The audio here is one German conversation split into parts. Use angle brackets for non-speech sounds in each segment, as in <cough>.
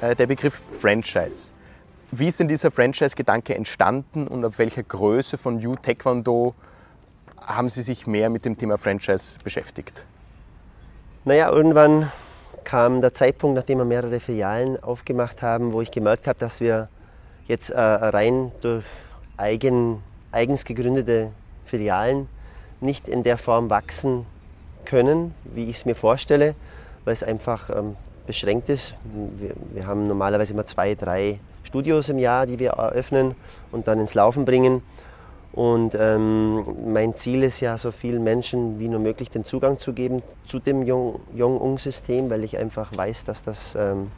Der Begriff Franchise. Wie ist denn dieser Franchise-Gedanke entstanden und ab welcher Größe von You Taekwondo haben Sie sich mehr mit dem Thema Franchise beschäftigt? Naja, irgendwann kam der Zeitpunkt, nachdem wir mehrere Filialen aufgemacht haben, wo ich gemerkt habe, dass wir jetzt äh, rein durch eigen, eigens gegründete Filialen nicht in der Form wachsen können, wie ich es mir vorstelle, weil es einfach ähm, beschränkt ist. Wir, wir, haben normalerweise immer zwei, drei Studios im Jahr, die wir eröffnen und dann ins Laufen bringen. Und ähm, mein Ziel ist ja, so vielen Menschen wie nur möglich den Zugang zu geben zu dem Jong-Ung-System, weil ich einfach weiß, dass das ähm,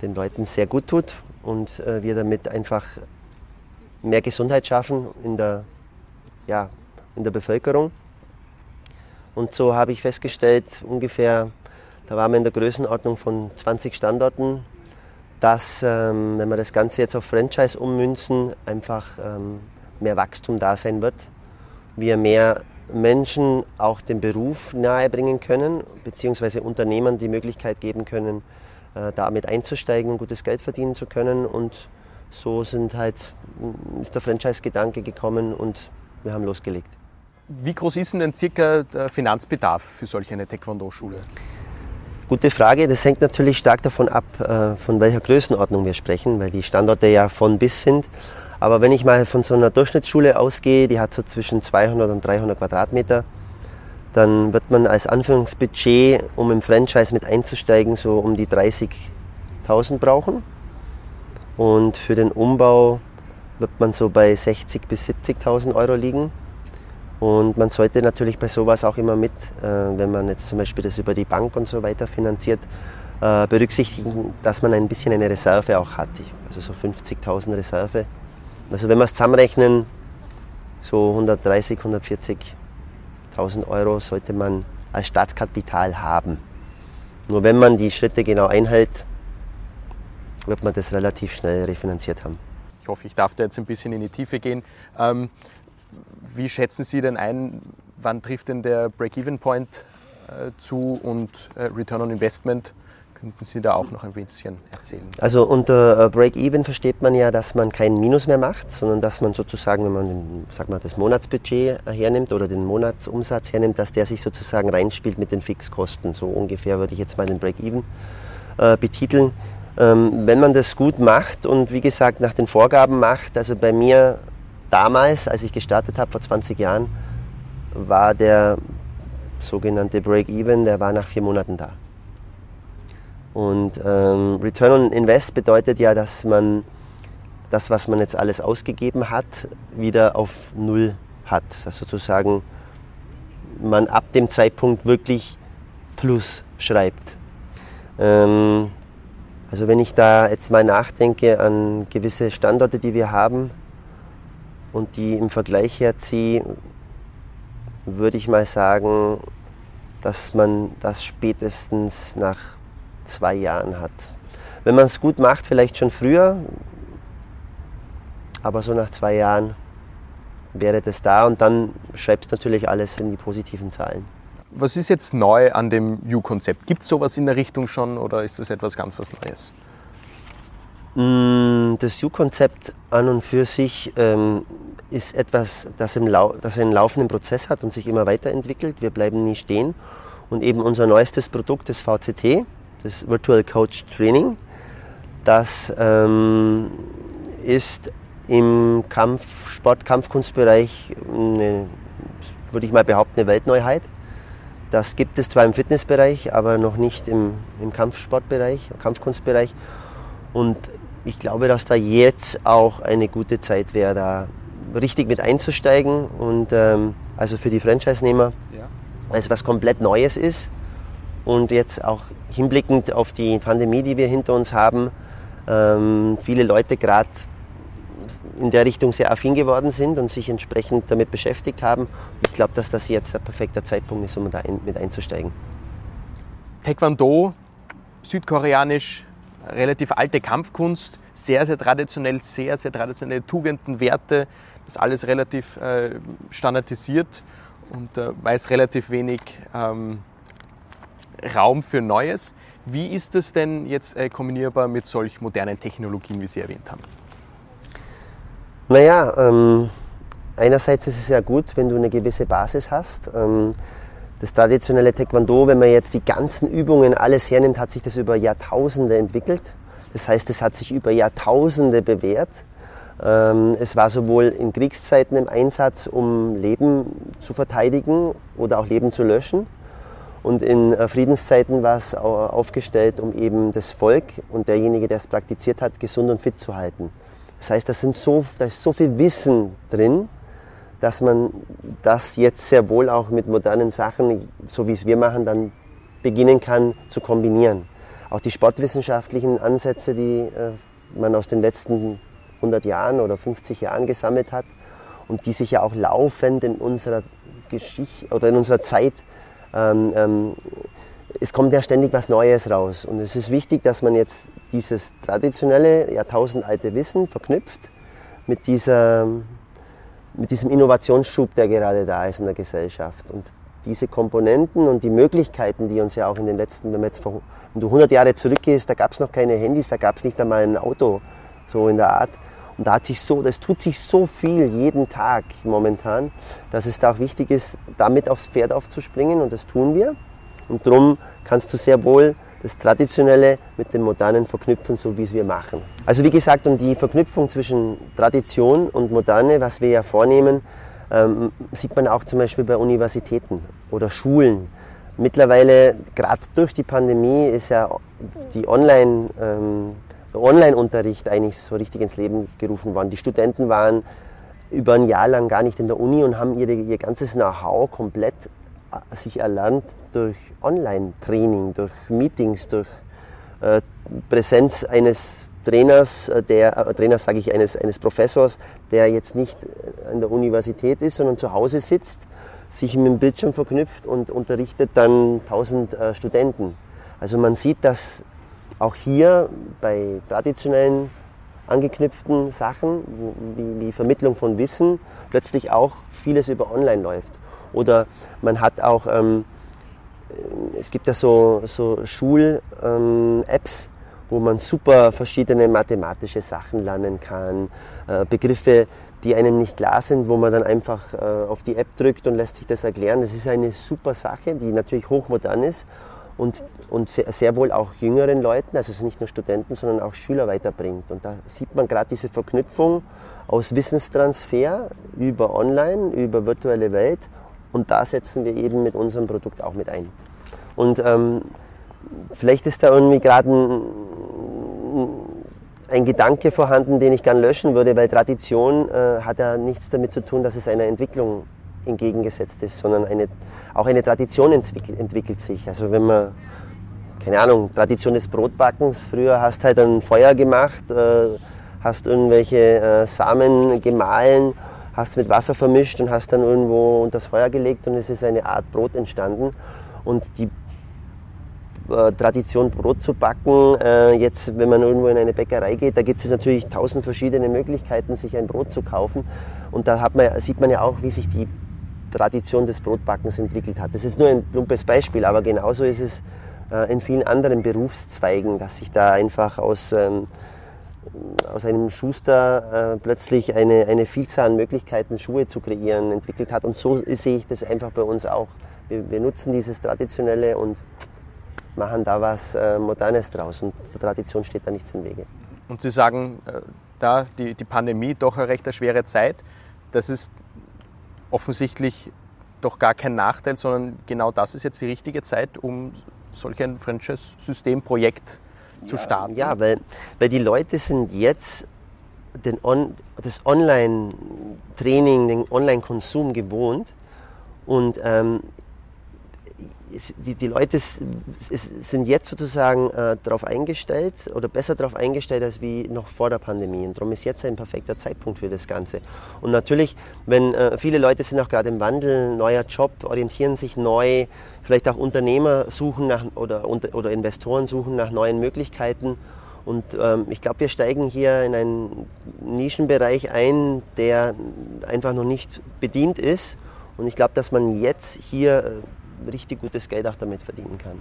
den Leuten sehr gut tut und äh, wir damit einfach mehr Gesundheit schaffen in der, ja, in der Bevölkerung. Und so habe ich festgestellt, ungefähr, da waren wir in der Größenordnung von 20 Standorten, dass, ähm, wenn wir das Ganze jetzt auf Franchise ummünzen, einfach ähm, mehr Wachstum da sein wird. Wir mehr Menschen auch den Beruf nahebringen können, beziehungsweise Unternehmern die Möglichkeit geben können, äh, damit einzusteigen und gutes Geld verdienen zu können. Und so sind halt, ist der Franchise-Gedanke gekommen und wir haben losgelegt. Wie groß ist denn circa der Finanzbedarf für solch eine Taekwondo-Schule? Gute Frage. Das hängt natürlich stark davon ab, äh, von welcher Größenordnung wir sprechen, weil die Standorte ja von bis sind. Aber wenn ich mal von so einer Durchschnittsschule ausgehe, die hat so zwischen 200 und 300 Quadratmeter, dann wird man als Anführungsbudget, um im Franchise mit einzusteigen, so um die 30.000 brauchen. Und für den Umbau wird man so bei 60.000 bis 70.000 Euro liegen. Und man sollte natürlich bei sowas auch immer mit, äh, wenn man jetzt zum Beispiel das über die Bank und so weiter finanziert, äh, berücksichtigen, dass man ein bisschen eine Reserve auch hat. Also so 50.000 Reserve. Also wenn wir es zusammenrechnen, so 130, 140.000 Euro sollte man als Startkapital haben. Nur wenn man die Schritte genau einhält, wird man das relativ schnell refinanziert haben. Ich hoffe, ich darf da jetzt ein bisschen in die Tiefe gehen. Ähm, wie schätzen Sie denn ein, wann trifft denn der Break-Even-Point äh, zu und äh, Return on Investment? Könnten Sie da auch noch ein bisschen erzählen? Also unter äh, Break-Even versteht man ja, dass man kein Minus mehr macht, sondern dass man sozusagen, wenn man sag mal, das Monatsbudget hernimmt oder den Monatsumsatz hernimmt, dass der sich sozusagen reinspielt mit den Fixkosten. So ungefähr würde ich jetzt mal den Break-Even äh, betiteln. Ähm, wenn man das gut macht und wie gesagt nach den Vorgaben macht, also bei mir damals, als ich gestartet habe vor 20 Jahren, war der sogenannte Break-Even, der war nach vier Monaten da. Und ähm, Return on Invest bedeutet ja, dass man das, was man jetzt alles ausgegeben hat, wieder auf Null hat. Dass sozusagen man ab dem Zeitpunkt wirklich Plus schreibt. Ähm, also wenn ich da jetzt mal nachdenke an gewisse Standorte, die wir haben, und die im Vergleich herziehe, würde ich mal sagen, dass man das spätestens nach zwei Jahren hat. Wenn man es gut macht, vielleicht schon früher, aber so nach zwei Jahren wäre das da und dann schreibst du natürlich alles in die positiven Zahlen. Was ist jetzt neu an dem U-Konzept? Gibt es sowas in der Richtung schon oder ist das etwas ganz was Neues? Mm, das U-Konzept an und für sich ähm, ist etwas, das, im Lau das einen laufenden Prozess hat und sich immer weiterentwickelt. Wir bleiben nie stehen. Und eben unser neuestes Produkt, das VCT, das Virtual Coach Training, das ähm, ist im Kampfsport, Kampfkunstbereich, eine, würde ich mal behaupten, eine Weltneuheit. Das gibt es zwar im Fitnessbereich, aber noch nicht im, im Kampfsportbereich, Kampfkunstbereich. Und ich glaube, dass da jetzt auch eine gute Zeit wäre, da richtig mit einzusteigen und ähm, also für die Franchise-Nehmer, ja. weil es was komplett Neues ist und jetzt auch hinblickend auf die Pandemie, die wir hinter uns haben, ähm, viele Leute gerade in der Richtung sehr affin geworden sind und sich entsprechend damit beschäftigt haben. Ich glaube, dass das jetzt ein perfekter Zeitpunkt ist, um da ein, mit einzusteigen. Taekwondo, südkoreanisch, relativ alte Kampfkunst, sehr, sehr traditionell, sehr, sehr traditionelle Tugenden, Werte, das alles relativ äh, standardisiert und äh, weiß relativ wenig ähm, Raum für Neues. Wie ist das denn jetzt äh, kombinierbar mit solch modernen Technologien, wie Sie erwähnt haben? Naja, ähm, einerseits ist es ja gut, wenn du eine gewisse Basis hast. Ähm, das traditionelle Taekwondo, wenn man jetzt die ganzen Übungen alles hernimmt, hat sich das über Jahrtausende entwickelt. Das heißt, es hat sich über Jahrtausende bewährt. Ähm, es war sowohl in Kriegszeiten im Einsatz, um Leben zu verteidigen oder auch Leben zu löschen. Und in äh, Friedenszeiten war es aufgestellt, um eben das Volk und derjenige, der es praktiziert hat, gesund und fit zu halten. Das heißt, da, sind so, da ist so viel Wissen drin, dass man das jetzt sehr wohl auch mit modernen Sachen, so wie es wir machen, dann beginnen kann zu kombinieren. Auch die sportwissenschaftlichen Ansätze, die äh, man aus den letzten 100 Jahren oder 50 Jahren gesammelt hat und die sich ja auch laufend in unserer Geschichte oder in unserer Zeit ähm, ähm, es kommt ja ständig was Neues raus. Und es ist wichtig, dass man jetzt dieses traditionelle, jahrtausendalte Wissen verknüpft mit, dieser, mit diesem Innovationsschub, der gerade da ist in der Gesellschaft. Und diese Komponenten und die Möglichkeiten, die uns ja auch in den letzten, wenn, jetzt vor, wenn du 100 Jahre zurückgehst, da gab es noch keine Handys, da gab es nicht einmal ein Auto, so in der Art. Und da hat sich so, das tut sich so viel jeden Tag momentan, dass es da auch wichtig ist, damit aufs Pferd aufzuspringen und das tun wir. Und darum kannst du sehr wohl das Traditionelle mit dem Modernen verknüpfen, so wie es wir machen. Also wie gesagt, und die Verknüpfung zwischen Tradition und Moderne, was wir ja vornehmen, ähm, sieht man auch zum Beispiel bei Universitäten oder Schulen. Mittlerweile, gerade durch die Pandemie, ist ja die Online, ähm, der Online-Unterricht eigentlich so richtig ins Leben gerufen worden. Die Studenten waren über ein Jahr lang gar nicht in der Uni und haben ihre, ihr ganzes Know-how komplett sich erlernt durch Online-Training, durch Meetings, durch äh, Präsenz eines Trainers, äh, der äh, Trainer sage ich eines, eines Professors, der jetzt nicht an der Universität ist, sondern zu Hause sitzt, sich mit dem Bildschirm verknüpft und unterrichtet dann 1000 äh, Studenten. Also man sieht, dass auch hier bei traditionellen angeknüpften Sachen wie, wie Vermittlung von Wissen plötzlich auch vieles über Online läuft. Oder man hat auch, ähm, es gibt ja so, so Schul-Apps, ähm, wo man super verschiedene mathematische Sachen lernen kann, äh, Begriffe, die einem nicht klar sind, wo man dann einfach äh, auf die App drückt und lässt sich das erklären. Das ist eine super Sache, die natürlich hochmodern ist und, und sehr, sehr, wohl auch jüngeren Leuten, also nicht nur Studenten, sondern auch Schüler weiterbringt. Und da sieht man gerade diese Verknüpfung aus Wissenstransfer über Online, über virtuelle Welt und da setzen wir eben mit unserem Produkt auch mit ein. Und ähm, vielleicht ist da irgendwie gerade ein, ein, Gedanke vorhanden, den ich gern löschen würde, weil Tradition äh, hat ja nichts damit zu tun, dass es einer Entwicklung entgegengesetzt ist, sondern eine, auch eine Tradition entwickelt, entwickelt sich. Also wenn man, keine Ahnung, Tradition des Brotbackens, früher hast halt ein Feuer gemacht, äh, hast irgendwelche äh, Samen gemahlen hast mit Wasser vermischt und hast dann irgendwo unter das Feuer gelegt und es ist eine Art Brot entstanden. Und die äh, Tradition, Brot zu backen, äh, jetzt, wenn man irgendwo in eine Bäckerei geht, da gibt es natürlich tausend verschiedene Möglichkeiten, sich ein Brot zu kaufen. Und da man, sieht man ja auch, wie sich die Tradition des Brotbackens entwickelt hat. Das ist nur ein plumpes Beispiel, aber genauso ist es äh, in vielen anderen Berufszweigen, dass sich da einfach aus ähm, aus einem Schuster äh, plötzlich eine, eine Vielzahl an Möglichkeiten, Schuhe zu kreieren, entwickelt hat. Und so sehe ich das einfach bei uns auch. Wir, wir nutzen dieses Traditionelle und machen da was äh, Modernes draus. Und der Tradition steht da nichts im Wege. Und Sie sagen, äh, da die, die Pandemie doch eine recht schwere Zeit. Das ist offensichtlich doch gar kein Nachteil, sondern genau das ist jetzt die richtige Zeit, um solch ein Franchise-Systemprojekt zu starten? Ja, weil, weil die Leute sind jetzt den On, das Online-Training, den Online-Konsum gewohnt. Und ähm, die, die Leute sind jetzt sozusagen äh, darauf eingestellt oder besser darauf eingestellt als wie noch vor der Pandemie. Und darum ist jetzt ein perfekter Zeitpunkt für das Ganze. Und natürlich, wenn äh, viele Leute sind auch gerade im Wandel, neuer Job, orientieren sich neu, vielleicht auch Unternehmer suchen nach oder, oder Investoren suchen nach neuen Möglichkeiten. Und ähm, ich glaube, wir steigen hier in einen Nischenbereich ein, der einfach noch nicht bedient ist. Und ich glaube, dass man jetzt hier äh, richtig gutes Geld auch damit verdienen kann.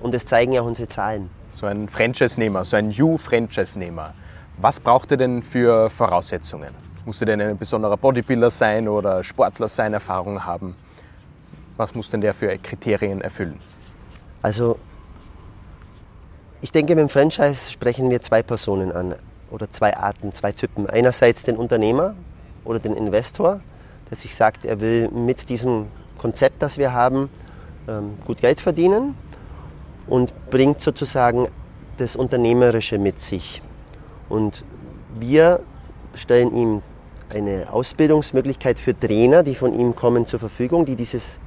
Und das zeigen ja auch unsere Zahlen. So ein Franchise-Nehmer, so ein New-Franchise-Nehmer, was braucht er denn für Voraussetzungen? Muss er denn ein besonderer Bodybuilder sein oder Sportler sein, Erfahrung haben? Was muss denn der für Kriterien erfüllen? Also, ich denke, mit dem Franchise sprechen wir zwei Personen an oder zwei Arten, zwei Typen. Einerseits den Unternehmer oder den Investor, der sich sagt, er will mit diesem Konzept, das wir haben, ähm, gut Geld verdienen und bringt sozusagen das Unternehmerische mit sich. Und wir stellen ihm eine Ausbildungsmöglichkeit für Trainer, die von ihm kommen, zur Verfügung, die dieses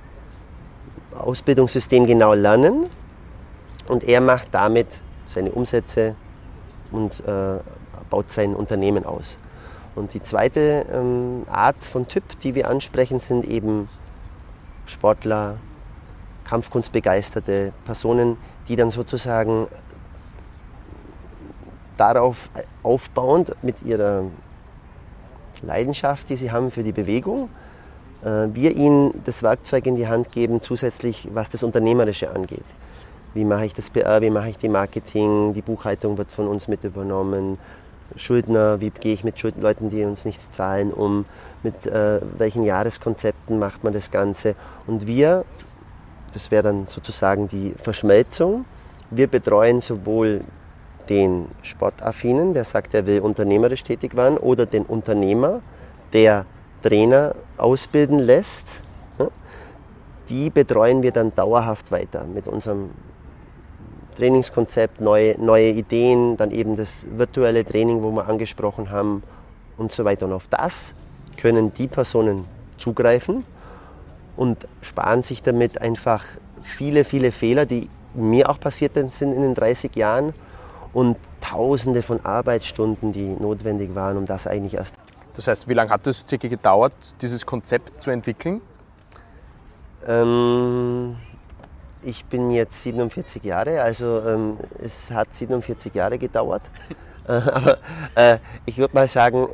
Ausbildungssystem genau lernen. Und er macht damit seine Umsätze und äh, baut sein Unternehmen aus. Und die zweite ähm, Art von Typ, die wir ansprechen, sind eben Sportler, Kampfkunstbegeisterte Personen, die dann sozusagen darauf aufbauend mit ihrer Leidenschaft, die sie haben für die Bewegung, äh, wir ihnen das Werkzeug in die Hand geben, zusätzlich was das Unternehmerische angeht. Wie mache ich das PR, wie mache ich die Marketing, die Buchhaltung wird von uns mit übernommen, Schuldner, wie gehe ich mit Schuld Leuten, die uns nichts zahlen, um, mit äh, welchen Jahreskonzepten macht man das Ganze. Und wir, das wäre dann sozusagen die Verschmelzung, wir betreuen sowohl den Sportaffinen, der sagt, er will unternehmerisch tätig werden, oder den Unternehmer, der Trainer ausbilden lässt. Die betreuen wir dann dauerhaft weiter mit unserem Trainingskonzept, neue, neue Ideen, dann eben das virtuelle Training, wo wir angesprochen haben und so weiter. Und auf das können die Personen zugreifen und sparen sich damit einfach viele, viele Fehler, die mir auch passiert sind in den 30 Jahren und tausende von Arbeitsstunden, die notwendig waren, um das eigentlich erst. Das heißt, wie lange hat es circa gedauert, dieses Konzept zu entwickeln? Ähm, ich bin jetzt 47 Jahre, also ähm, es hat 47 Jahre gedauert. <laughs> Äh, aber äh, ich würde mal sagen,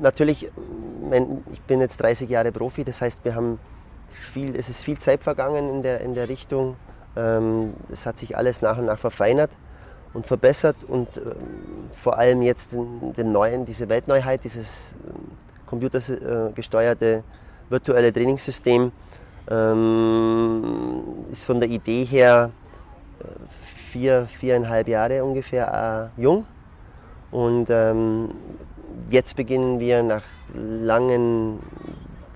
natürlich, mein, ich bin jetzt 30 Jahre Profi, das heißt, wir haben viel, es ist viel Zeit vergangen in der, in der Richtung. Ähm, es hat sich alles nach und nach verfeinert und verbessert und ähm, vor allem jetzt den, den, neuen, diese Weltneuheit, dieses ähm, computergesteuerte virtuelle Trainingssystem, ähm, ist von der Idee her äh, vier, viereinhalb Jahre ungefähr äh, jung. Und ähm, jetzt beginnen wir nach langen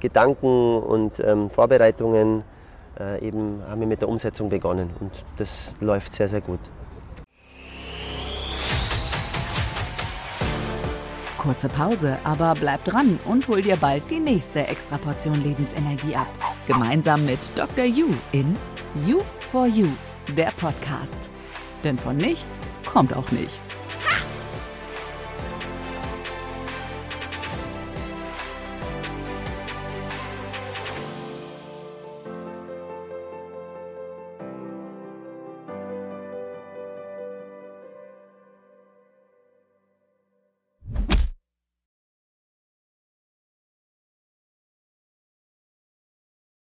Gedanken und ähm, Vorbereitungen äh, eben haben wir mit der Umsetzung begonnen und das läuft sehr, sehr gut. Kurze Pause, aber bleib dran und hol dir bald die nächste Extraportion Lebensenergie ab. Gemeinsam mit Dr. You in You for You, der Podcast. Denn von nichts kommt auch nichts.